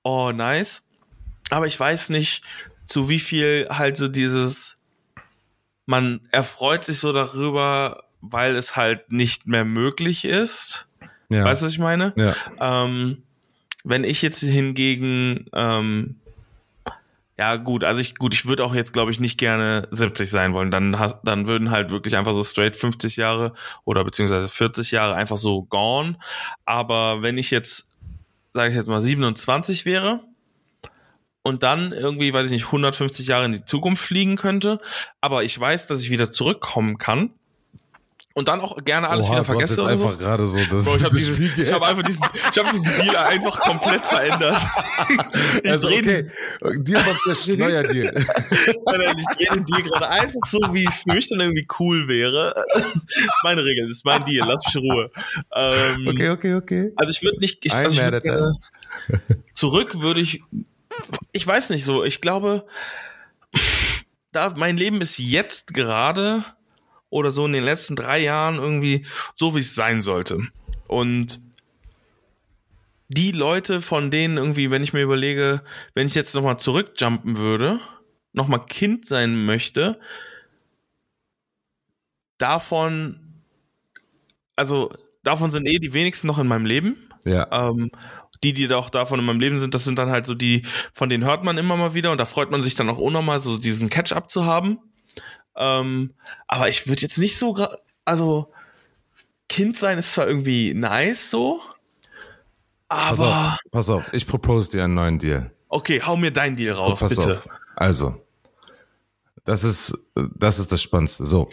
oh, nice. Aber ich weiß nicht, zu wie viel halt so dieses, man erfreut sich so darüber, weil es halt nicht mehr möglich ist. Ja. Weißt du, was ich meine? ja. Ähm, wenn ich jetzt hingegen, ähm, ja gut, also ich gut, ich würde auch jetzt glaube ich nicht gerne 70 sein wollen. Dann dann würden halt wirklich einfach so straight 50 Jahre oder beziehungsweise 40 Jahre einfach so gone. Aber wenn ich jetzt, sage ich jetzt mal 27 wäre und dann irgendwie, weiß ich nicht, 150 Jahre in die Zukunft fliegen könnte, aber ich weiß, dass ich wieder zurückkommen kann und dann auch gerne alles Oha, wieder vergesse so. einfach gerade so das, (laughs) Bro, ich habe (laughs) ich hab einfach diesen, ich hab diesen Deal einfach komplett verändert. (laughs) Ich also, drehe okay. Deal macht der neuer Deal. diesen, ich dreh den Deal gerade einfach so, wie es für mich dann irgendwie cool wäre. Meine Regel, das ist mein Deal, lass mich in Ruhe. Ähm, Okay, okay, okay. Also ich würde nicht, ich, also ich würd gerne, zurück würde ich, ich weiß nicht so, ich glaube, da mein Leben ist jetzt gerade oder so in den letzten drei Jahren irgendwie so, wie es sein sollte. Und die Leute, von denen irgendwie, wenn ich mir überlege, wenn ich jetzt nochmal zurückjumpen würde, nochmal Kind sein möchte, davon, also davon sind eh die wenigsten noch in meinem Leben. Ja. Ähm, die, die auch davon in meinem Leben sind, das sind dann halt so die, von denen hört man immer mal wieder und da freut man sich dann auch unnormal, so diesen Catch-up zu haben. Ähm, aber ich würde jetzt nicht so, also Kind sein ist zwar irgendwie nice so, Pass auf, aber pass auf, ich propose dir einen neuen Deal. okay, hau mir dein Deal raus, pass bitte. auf. Also, das ist, das ist das Spannendste. So.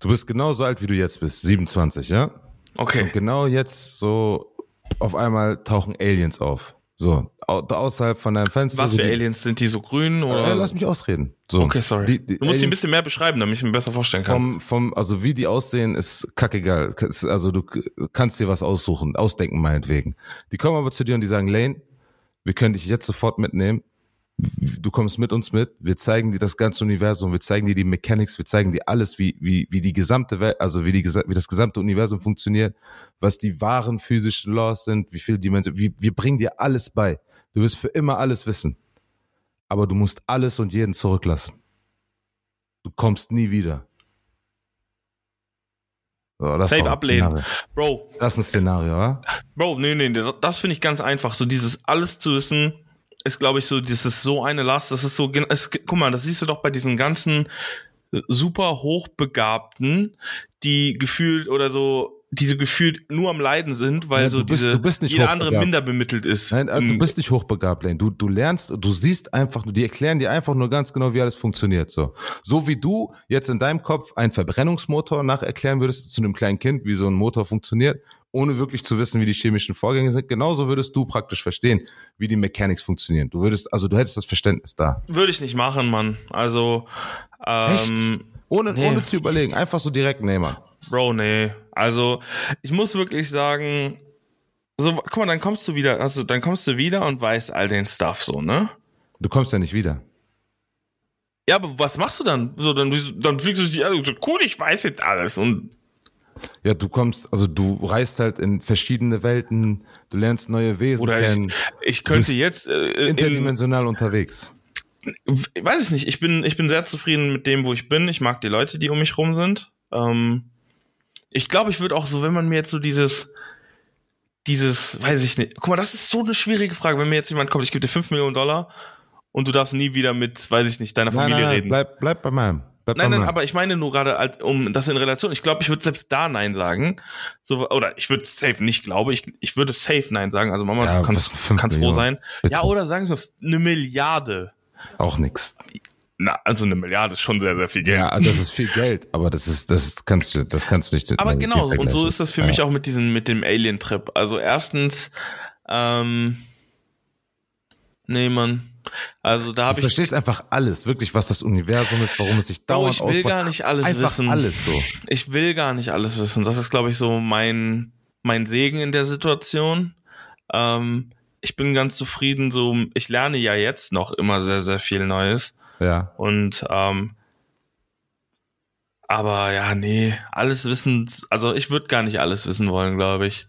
Du bist genauso alt, wie du jetzt bist, 27, ja? Okay. Und genau jetzt so auf einmal tauchen Aliens auf. So, au außerhalb von deinem Fenster. Was für Aliens sind die so grün oder? Äh, lass mich ausreden. So, okay, sorry. Die, die du musst die ein bisschen mehr beschreiben, damit ich mir besser vorstellen kann. vom, vom, also wie die aussehen, ist kackegal. Also du kannst dir was aussuchen, ausdenken meinetwegen. Die kommen aber zu dir und die sagen, Lane, wir können dich jetzt sofort mitnehmen. Du kommst mit uns mit. Wir zeigen dir das ganze Universum. Wir zeigen dir die Mechanics. Wir zeigen dir alles, wie, wie, wie die gesamte Welt, also wie die, wie das gesamte Universum funktioniert, was die wahren physischen Laws sind, wie viele Dimensionen. Wir, wir bringen dir alles bei. Du wirst für immer alles wissen. Aber du musst alles und jeden zurücklassen. Du kommst nie wieder. So, das Safe ablehnen. Bro, Das ist ein Szenario, oder? Bro, nee, nee, das finde ich ganz einfach. So dieses alles zu wissen, ist, glaube ich, so, das ist so eine Last. Das ist so, es, guck mal, das siehst du doch bei diesen ganzen äh, super hochbegabten, die gefühlt oder so diese gefühlt nur am Leiden sind, weil Ja, so bist- diese jeder andere minder bemittelt ist. Nein, äh, du Mm, bist nicht hochbegabt, Lane. Du, du lernst, du siehst einfach, die erklären dir einfach nur ganz genau, wie alles funktioniert. So, so wie du jetzt in deinem Kopf einen Verbrennungsmotor nacherklären würdest zu einem kleinen Kind, wie so ein Motor funktioniert, ohne wirklich zu wissen, wie die chemischen Vorgänge sind. Genauso würdest du praktisch verstehen, wie die Mechanics funktionieren. Du würdest, also du hättest das Verständnis da. Würde ich nicht machen, Mann. Also, ähm, Ohne, Nee. ohne zu überlegen. Einfach so direkt nehmen. Bro, nee. Also, ich muss wirklich sagen, so, guck mal, dann kommst du wieder, also dann kommst du wieder und weißt all den Stuff so, ne? Du kommst ja nicht wieder. Ja, aber was machst du dann? So, dann, dann fliegst du dich an und so, cool, ich weiß jetzt alles. Und Ja, du kommst, also du reist halt in verschiedene Welten, du lernst neue Wesen oder ich, kennen, ich könnte bist jetzt äh, in, interdimensional unterwegs. Weiß ich nicht, ich bin, ich bin sehr zufrieden mit dem, wo ich bin. Ich mag die Leute, die um mich rum sind. Ähm, ich glaube, ich würde auch so, wenn man mir jetzt so dieses, dieses, weiß ich nicht, guck mal, das ist so eine schwierige Frage. Wenn mir jetzt jemand kommt, ich gebe dir 5 Millionen Dollar und du darfst nie wieder mit, weiß ich nicht, deiner Nein, Familie nein, reden. bleib, bleib bei meinem. Bleib Nein, bei nein, meinem. aber ich meine nur gerade als- um das in Relation. Ich glaube, ich würde selbst da Nein sagen. So, oder ich würde safe nicht glaube, ich, ich würde safe Nein sagen. Also Mama, Ja, du kannst, kannst froh sein. Bitte. Ja, oder sagen wir eine Milliarde. Auch nix. Na, also eine Milliarde ist schon sehr, sehr viel Geld. Ja, das ist viel Geld, aber das ist, das kannst du, das kannst du nicht. Aber genau, und so ist das für ja. mich auch mit diesem, mit dem Alien-Trip. Also erstens, ähm, nee, Mann. Also da Du habe ich, verstehst einfach alles, wirklich, was das Universum ist, warum es sich Bro, dauernd ich will aufbaut. gar nicht alles einfach wissen. alles so. Ich will gar nicht alles wissen. Das ist, glaube ich, so mein, mein Segen in der Situation. Ähm, ich bin ganz zufrieden, so, ich lerne ja jetzt noch immer sehr, sehr viel Neues. Ja. Und ähm, aber ja, nee, alles wissen, also ich würde gar nicht alles wissen wollen, glaube ich.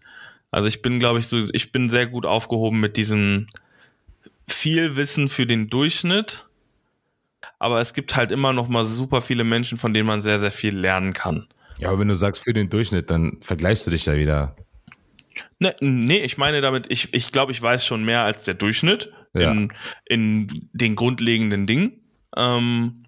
Also ich bin, glaube ich, so, ich bin sehr gut aufgehoben mit diesem viel Wissen für den Durchschnitt. Aber es gibt halt immer noch mal super viele Menschen, von denen man sehr, sehr viel lernen kann. Ja, aber wenn du sagst für den Durchschnitt, dann vergleichst du dich ja wieder. Ne, nee, ich meine damit, ich, ich glaube, ich weiß schon mehr als der Durchschnitt Ja. in, in den grundlegenden Dingen. Ähm,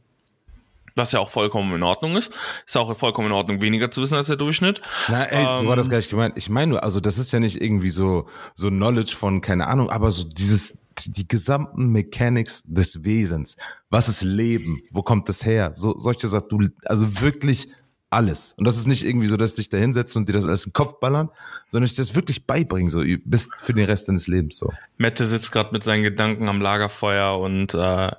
was ja auch vollkommen in Ordnung ist. Ist auch vollkommen in Ordnung, weniger zu wissen als der Durchschnitt. Na, ey, so Ähm, war das gar nicht gemeint. Ich meine nur, also das ist ja nicht irgendwie so, so Knowledge von, keine Ahnung, aber so dieses, die gesamten Mechanics des Wesens. Was ist Leben? Wo kommt das her? So, solche Sachen, du, also wirklich alles. Und das ist nicht irgendwie so, dass dich da hinsetzen und dir das alles in den Kopf ballern, sondern ich dir das wirklich beibringen, so, bis für den Rest deines Lebens, so. Mette sitzt gerade mit seinen Gedanken am Lagerfeuer und äh,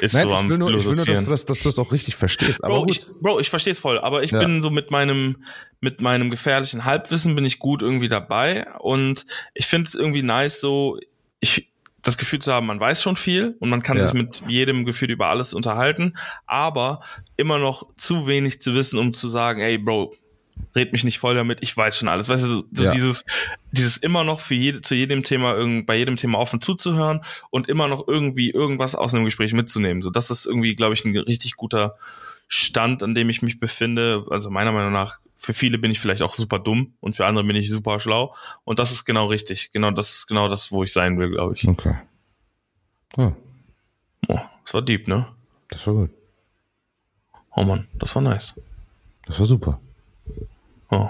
ist Nein, so am ich will nur, ich will nur, dass du das, dass du das auch richtig verstehst. Bro, ich, Bro, ich verstehe es voll, aber ich Ja. bin so mit meinem mit meinem gefährlichen Halbwissen bin ich gut irgendwie dabei und ich finde es irgendwie nice so ich das Gefühl zu haben, man weiß schon viel und man kann Ja. sich mit jedem Gefühl über alles unterhalten, aber immer noch zu wenig zu wissen, um zu sagen, ey Bro, red mich nicht voll damit, ich weiß schon alles. Weißt du, so, Ja. dieses, dieses immer noch für jede, zu jedem Thema, irgend, bei jedem Thema offen zuzuhören und immer noch irgendwie irgendwas aus einem Gespräch mitzunehmen. So, das ist irgendwie, glaube ich, ein richtig guter Stand, an dem ich mich befinde. Also meiner Meinung nach, für viele bin ich vielleicht auch super dumm und für andere bin ich super schlau. Und das ist genau richtig. Genau das ist genau das, wo ich sein will, glaube ich. Okay. Ja, Oh, das war deep, ne? das war gut. Oh Mann, das war nice. Das war super. Oh,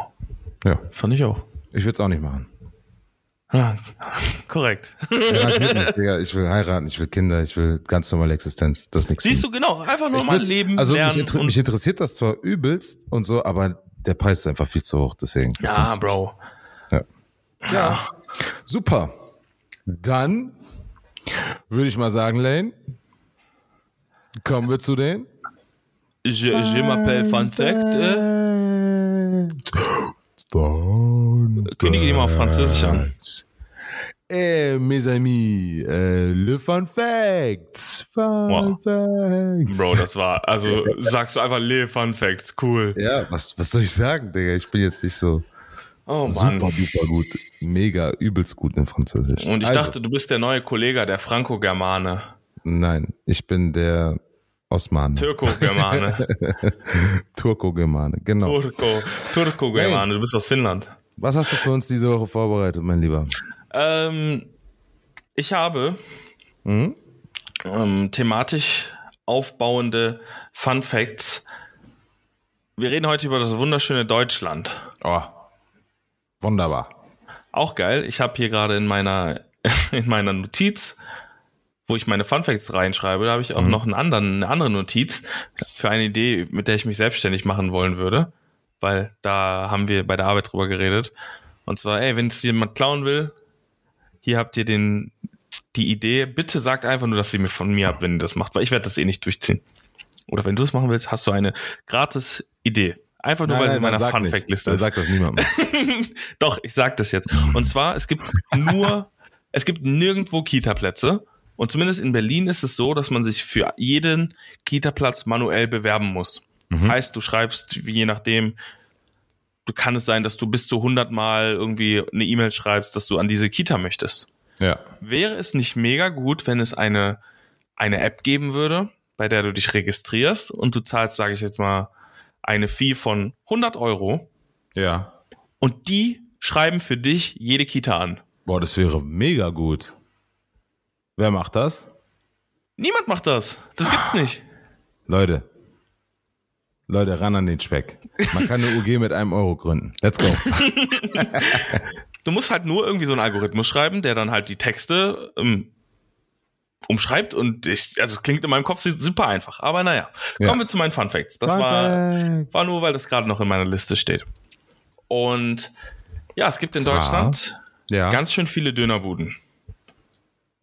Ja, fand ich auch. ich würde es auch nicht machen. Ah, (laughs) korrekt. Digga. Ich will heiraten, ich will Kinder, ich will ganz normale Existenz. Das ist nichts. Siehst du, genau, einfach nur. Ich mal leben, Also mich, inter mich interessiert das zwar übelst und so, aber der Preis ist einfach viel zu hoch, deswegen. Ja. Bro. Ja. ja. Super. Dann würde ich mal sagen, Lane, kommen wir zu den Je, je m'appelle Fun Fact. Äh, kündige die mal auf Französisch an. Eh, mes amis, äh, le Fun Facts. Fun Wow. Facts. Bro, das war, also sagst du einfach Le Fun Facts, cool. Ja, was, was soll ich sagen, Digga? Ich bin jetzt nicht so Oh Mann. super duper gut. Mega, übelst gut in Französisch. Und ich Also, dachte, du bist der neue Kollege, der Franco-Germane. Nein, ich bin der Osman. Türko-Germane. (laughs) Turko-Germane, genau. Turko, Turko-Germane, du bist aus Finnland. Was hast du für uns diese Woche vorbereitet, mein Lieber? Ähm, ich habe Mhm. ähm, thematisch aufbauende Fun Facts. Wir reden heute über das wunderschöne Deutschland. Oh, Wunderbar. Auch geil. Ich habe hier gerade in meiner (laughs) in meiner Notiz, wo ich meine Fun Facts reinschreibe, da habe ich auch mhm. noch einen anderen, eine andere Notiz für eine Idee, mit der ich mich selbstständig machen wollen würde, weil da haben wir bei der Arbeit drüber geredet. Und zwar, ey, wenn es jemand klauen will, hier habt ihr den die Idee. Bitte sagt einfach nur, dass ihr mir von mir habt, wenn ihr das macht, weil ich werde das eh nicht durchziehen. Oder wenn du es machen willst, hast du eine gratis Idee. Einfach nur, nein, weil sie in meiner Fun Fact Liste ist. Sag das niemandem. (laughs) Doch, ich sag das jetzt. Und zwar, es gibt nur es gibt nirgendwo Kita-Plätze. Und zumindest in Berlin ist es so, dass man sich für jeden Kita-Platz manuell bewerben muss. Mhm. Heißt, du schreibst, je nachdem, kann es sein, dass du bis zu 100 Mal irgendwie eine E-Mail schreibst, dass du an diese Kita möchtest. Ja. Wäre es nicht mega gut, wenn es eine, eine App geben würde, bei der du dich registrierst und du zahlst, sage ich jetzt mal, eine Fee von 100 Euro. Ja. Und die schreiben für dich jede Kita an. Boah, das wäre mega gut. Wer macht das? Niemand macht das. Das gibt's nicht. Leute. Leute, ran an den Speck. Man kann eine UG mit einem Euro gründen. Let's go. (laughs) du musst halt nur irgendwie so einen Algorithmus schreiben, der dann halt die Texte ähm, umschreibt und ich, also es klingt in meinem Kopf super einfach. Aber naja, kommen ja. wir zu meinen Fun Facts. Das Fun war, war nur, weil das gerade noch in meiner Liste steht. Und ja, es gibt in Zwar. Deutschland ja. Ganz schön viele Dönerbuden.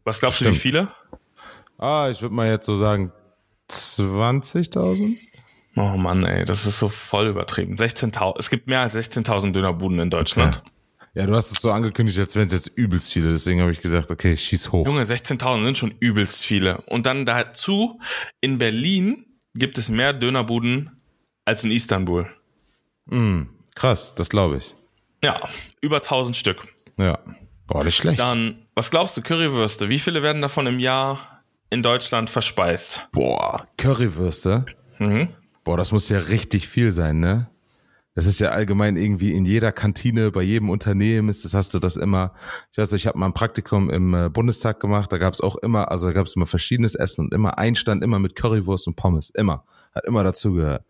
Was glaubst Stimmt. du, wie viele? Ah, ich würde mal jetzt so sagen 20.000. Oh Mann, ey, das ist so voll übertrieben. 16.000. Es gibt mehr als 16.000 Dönerbuden in Deutschland. Okay. Ja, du hast es so angekündigt, als wären es jetzt übelst viele. Deswegen habe ich gedacht, okay, schieß hoch. Junge, 16.000 sind schon übelst viele. Und dann dazu, in Berlin gibt es mehr Dönerbuden als in Istanbul. Mm, krass, das glaube ich. Ja, über 1000 Stück. Ja. Boah, nicht schlecht. Dann, was glaubst du, Currywürste? Wie viele werden davon im Jahr in Deutschland verspeist? Boah, Currywürste? Mhm. Boah, das muss ja richtig viel sein, ne? Das ist ja allgemein irgendwie in jeder Kantine, bei jedem Unternehmen ist das, hast du das immer. Ich weiß, ich habe mal ein Praktikum im äh, Bundestag gemacht, da gab es auch immer, also da gab es immer verschiedenes Essen und immer ein Stand immer mit Currywurst und Pommes, immer. Hat immer dazugehört.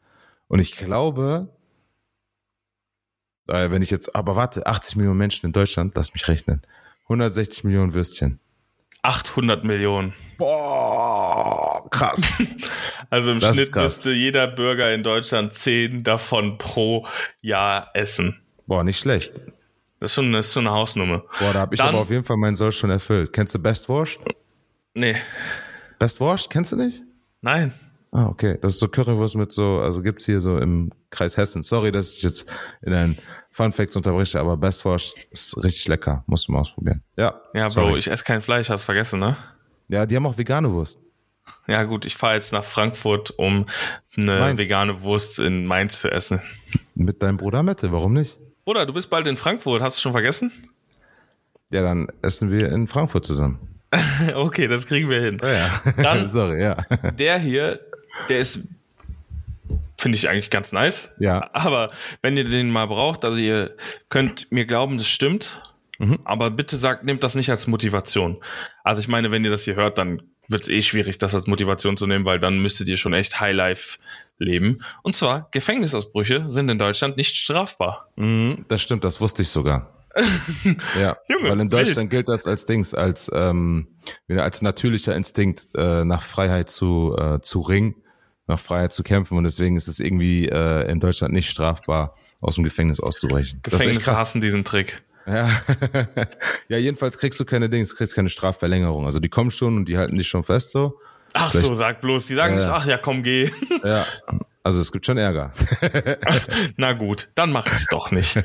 Und ich glaube, äh, wenn ich jetzt, aber warte, 80 Millionen Menschen in Deutschland, lass mich rechnen. 160 Millionen Würstchen. 800 Millionen. Boah, krass. (laughs) also im das Schnitt müsste jeder Bürger in Deutschland 10 davon pro Jahr essen. Boah, nicht schlecht. Das ist schon, das ist schon eine Hausnummer. Boah, da habe ich Dann, aber auf jeden Fall meinen Soll schon erfüllt. Kennst du Best Wurst? Nee. Best Wurst, kennst du nicht? Nein. Ah, okay. Das ist so Currywurst mit so, also gibt's hier so im Kreis Hessen. Sorry, dass ich jetzt in ein Fun Facts unterbreche, aber Best Wurst ist richtig lecker. Musst du mal ausprobieren. Ja. Ja, Bro, sorry. ich esse kein Fleisch, hast vergessen, ne? Ja, die haben auch vegane Wurst. Ja, gut, ich fahre jetzt nach Frankfurt, um eine Mainz. vegane Wurst in Mainz zu essen. Mit deinem Bruder Mette, warum nicht? Bruder, du bist bald in Frankfurt, hast du schon vergessen? Ja, dann essen wir in Frankfurt zusammen. (laughs) okay, das kriegen wir hin. Ja, ja. Dann, (laughs) Sorry, ja. Der hier der ist, finde ich eigentlich ganz nice. Ja. Aber wenn ihr den mal braucht, also ihr könnt mir glauben, das stimmt. Mhm. Aber bitte sagt, nehmt das nicht als Motivation. Also ich meine, wenn ihr das hier hört, dann wird es eh schwierig, das als Motivation zu nehmen, weil dann müsstet ihr schon echt Highlife leben. Und zwar, Gefängnisausbrüche sind in Deutschland nicht strafbar. Mhm, das stimmt, das wusste ich sogar. (laughs) ja, Junge, weil in Deutschland wild. gilt das als Dings, als ähm, als natürlicher Instinkt äh, nach Freiheit zu äh, zu ringen nach Freiheit zu kämpfen und deswegen ist es irgendwie äh, in Deutschland nicht strafbar, aus dem Gefängnis auszubrechen. Gefängnisse hassen diesen Trick. Ja. (laughs) ja, jedenfalls kriegst du keine Dings, kriegst keine Strafverlängerung. Also die kommen schon und die halten dich schon fest so. Ach Vielleicht, so, sag bloß. Die sagen äh, nicht, ach ja, komm, geh. (laughs) Ja, also es gibt schon Ärger. (laughs) Na gut, dann mach es doch nicht.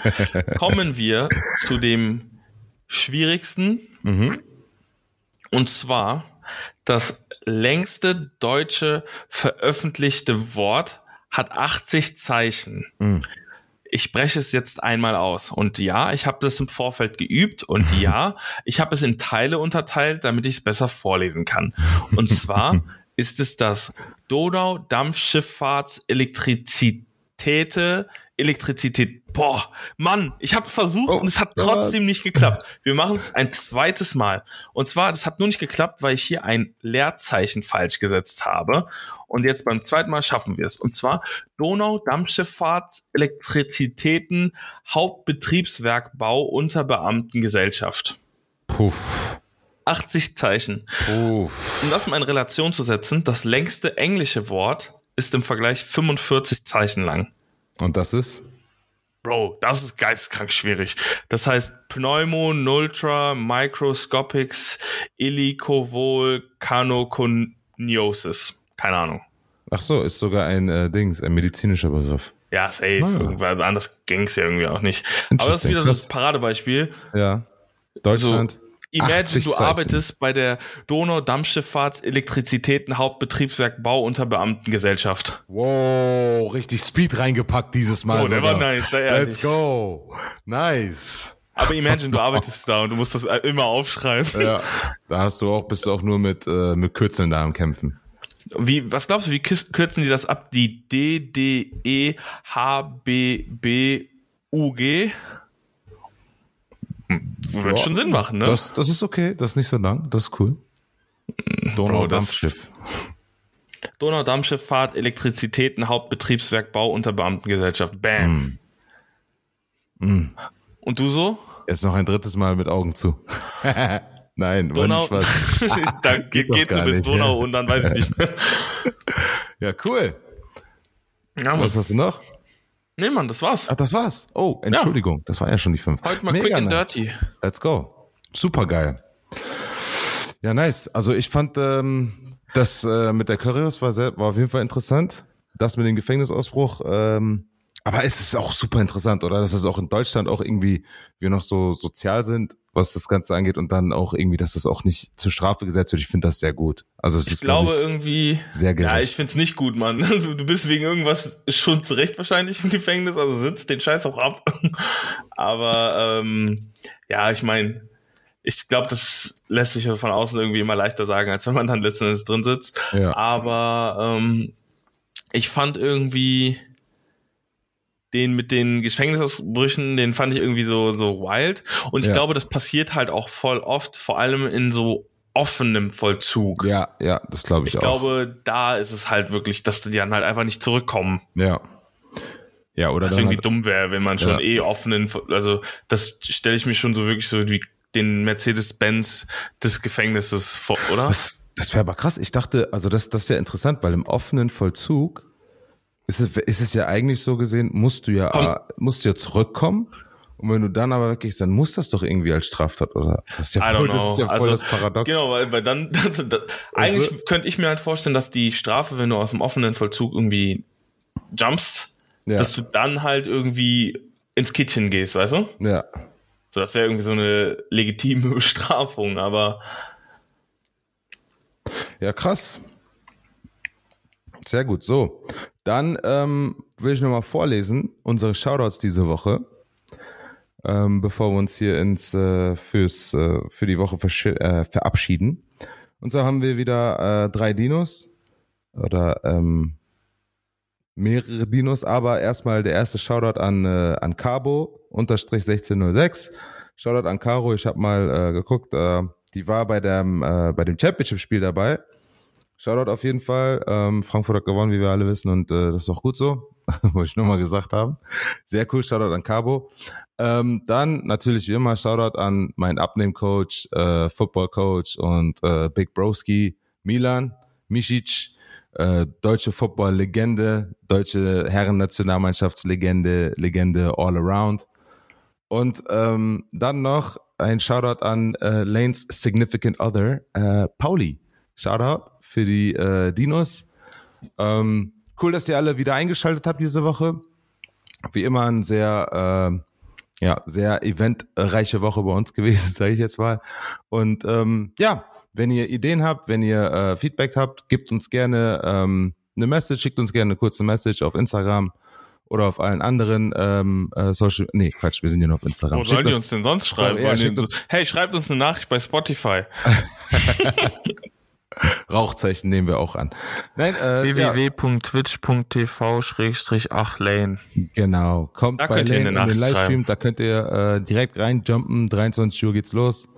Kommen wir zu dem schwierigsten. Mhm. Und zwar das längste deutsche veröffentlichte Wort hat 80 Zeichen. Mhm. Ich spreche es jetzt einmal aus. Und ja, ich habe das im Vorfeld geübt. Und (laughs) ja, ich habe es in Teile unterteilt, damit ich es besser vorlesen kann. Und zwar (laughs) ist es das Donau Dampfschifffahrts Elektrizität Täte Elektrizität. Boah, Mann, ich habe versucht oh, und es hat trotzdem was? nicht geklappt. Wir machen es ein zweites Mal. Und zwar, das hat nur nicht geklappt, weil ich hier ein Leerzeichen falsch gesetzt habe. Und jetzt beim zweiten Mal schaffen wir es. Und zwar Donau Dampfschifffahrt Elektrizitäten Hauptbetriebswerkbau unter Beamtengesellschaft. Puff. 80 Zeichen. Puff. Um das mal in Relation zu setzen, das längste englische Wort ist im Vergleich 45 Zeichen lang. Und das ist? Bro, das ist geisteskrank schwierig. Das heißt Pneumo, Nultra, Microscopics, Illicovol, Canoconiosis. Keine Ahnung. Ach so, ist sogar ein äh, Dings, ein medizinischer Begriff. Ja, safe. Ah. Anders ging es ja irgendwie auch nicht. Aber das ist wieder so das Paradebeispiel. Ja. Deutschland. So, Imagine, du arbeitest bei der Donau-Dampfschifffahrts Elektrizitäten Hauptbetriebswerk Bau unter Beamtengesellschaft. Wow, richtig Speed reingepackt dieses Mal. Oh, der war nice, Let's go. Nice. Aber imagine, du arbeitest da und du musst das immer aufschreiben. Ja, da hast du auch, bist du auch nur mit, äh, mit Kürzeln da am Kämpfen. Wie, was glaubst du, wie kürzen die das ab? Die D, D, E, H, B, B, U, G? Wird ja, schon Sinn machen, ne? Das, das ist okay, das ist nicht so lang, das ist cool. Donau-Dampfschiff. (laughs) Donau-Dampfschifffahrt, Elektrizitäten, Hauptbetriebswerk, Bau unter Beamtengesellschaft. Bam. Mm. Mm. Und du so? Jetzt noch ein drittes Mal mit Augen zu. (laughs) Nein, Donau. (laughs) Da geht, geht's bis nicht, Donau und dann weiß ich nicht mehr. ja, cool. Ja, Was hast du noch? Nee, Mann, das war's. Ach, das war's. Oh, Entschuldigung, ja. das war ja schon die fünf. Heute mal Mega quick and nice. dirty. Let's go. Super geil. Ja, nice. Also ich fand ähm, das äh, mit der Currywurst war, sehr, war auf jeden Fall interessant. Das mit dem Gefängnisausbruch. Ähm, aber es ist auch super interessant, oder? Dass es auch in Deutschland auch irgendwie wir noch so sozial sind was das Ganze angeht und dann auch irgendwie, dass das auch nicht zur Strafe gesetzt wird. Ich finde das sehr gut. Also es ich ist, glaube ich, irgendwie, sehr gerecht. ja, ich finde es nicht gut, Mann. (laughs) Also du bist wegen irgendwas schon zurecht wahrscheinlich im Gefängnis, also sitzt den Scheiß auch ab. (laughs) Aber ähm, ja, ich meine, ich glaube, das lässt sich von außen irgendwie immer leichter sagen, als wenn man dann letzten Endes drin sitzt. Ja. Aber ähm, ich fand irgendwie den mit den Gefängnisausbrüchen, den fand ich irgendwie so, so wild. Und ich ja. glaube, das passiert halt auch voll oft, vor allem in so offenem Vollzug. Ja, ja, das glaube ich, ich auch. Ich glaube, da ist es halt wirklich, dass die dann halt einfach nicht zurückkommen. Ja. Ja, oder Was irgendwie halt, dumm wäre, wenn man schon ja. eh offenen, also das stelle ich mir schon so wirklich so wie den Mercedes-Benz des Gefängnisses vor, oder? Das, das wäre aber krass. Ich dachte, also das, das ist ja interessant, weil im offenen Vollzug ist es, ist es ja eigentlich so gesehen, musst du ja, Komm. musst du ja zurückkommen. Und wenn du dann aber wirklich, dann muss das doch irgendwie als Straftat, oder? Das ist ja voll, das, ist ja voll also, das Paradox. Genau, weil, weil dann, (laughs) das, das, eigentlich also, könnte ich mir halt vorstellen, dass die Strafe, wenn du aus dem offenen Vollzug irgendwie jumpst, ja. dass du dann halt irgendwie ins Kitchen gehst, weißt du? Ja. So, das wäre irgendwie so eine legitime (laughs) Bestrafung, aber. Ja, krass. Sehr gut. So, dann ähm, will ich nochmal vorlesen, unsere Shoutouts diese Woche, ähm, bevor wir uns hier ins äh, fürs, äh, für die Woche äh, verabschieden. Und so haben wir wieder äh, drei Dinos oder ähm, mehrere Dinos, aber erstmal der erste Shoutout an, äh, an Cabo, unterstrich 1606. Shoutout an Caro, ich habe mal äh, geguckt, äh, die war bei dem, äh, bei dem Championship-Spiel dabei Shoutout auf jeden Fall. Ähm, Frankfurt hat gewonnen, wie wir alle wissen, und äh, das ist auch gut so, (laughs) wollte ich nochmal gesagt haben. Sehr cool, Shoutout an Cabo. Ähm, dann natürlich wie immer Shoutout an meinen Abnehmcoach, äh, Football-Coach und äh, Big Broski, Milan Misic, äh, deutsche Football-Legende, deutsche Herren-Nationalmannschaftslegende, Legende all around. Und ähm, dann noch ein Shoutout an äh, Lanes Significant Other, äh, Pauli. Shoutout für die äh, Dinos. Ähm, cool, dass ihr alle wieder eingeschaltet habt diese Woche. Wie immer ein sehr, äh, ja, sehr eventreiche Woche bei uns (laughs) gewesen, sage ich jetzt mal. Und ähm, ja, wenn ihr Ideen habt, wenn ihr äh, Feedback habt, gebt uns gerne ähm, eine Message, schickt uns gerne eine kurze Message auf Instagram oder auf allen anderen ähm, äh, Social. Nee, Quatsch, wir sind ja noch auf Instagram. Wo sollen die uns denn sonst schreiben? Ja, uns, hey, schreibt uns eine Nachricht bei Spotify. (laughs) (laughs) Rauchzeichen nehmen wir auch an. Nein, äh, www.twitch.tv-8lane. Genau. Kommt da bei Lane in den Livestream, da könnt ihr äh, direkt reinjumpen. 23 Uhr geht's los.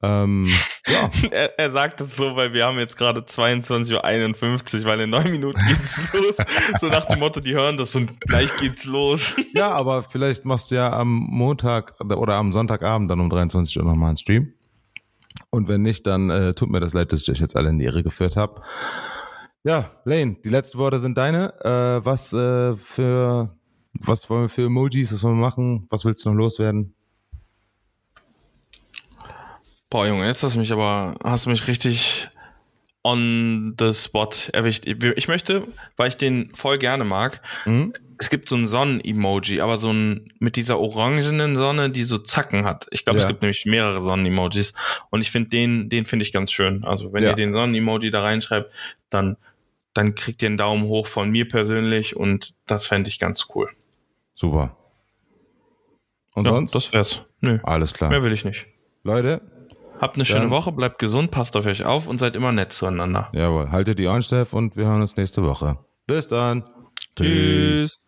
Ähm, (laughs) ja. er, er sagt es so, weil wir haben jetzt gerade 22.51 Uhr, weil in neun Minuten geht's (laughs) los. so nach dem Motto, die hören das und gleich geht's los. ja, aber vielleicht machst du ja am Montag oder am Sonntagabend dann um 23 Uhr nochmal einen Stream. Und wenn nicht, dann äh, tut mir das leid, dass ich euch jetzt alle in die Irre geführt habe. Ja, Lane, die letzten Worte sind deine. Äh, was äh, für was wollen wir für Emojis, was wollen wir machen? Was willst du noch loswerden? Boah, Junge, jetzt hast du mich aber, hast du mich richtig on the spot erwischt. Ich möchte, weil ich den voll gerne mag, mhm. Es gibt so ein Sonnen-Emoji, aber so ein mit dieser orangenen Sonne, die so Zacken hat. Ich glaube, ja. es gibt nämlich mehrere Sonnen-Emojis und ich finde den, den finde ich ganz schön. Also wenn ja. ihr den Sonnen-Emoji da reinschreibt, dann, dann kriegt ihr einen Daumen hoch von mir persönlich und das fände ich ganz cool. Super. Und ja, sonst? Das wär's. Nö. Alles klar. Mehr will ich nicht. Leute, Habt eine schöne Woche, bleibt gesund, passt auf euch auf und seid immer nett zueinander. Jawohl, haltet die Ohren steif und wir hören uns nächste Woche. Bis dann. Tschüss. Tschüss.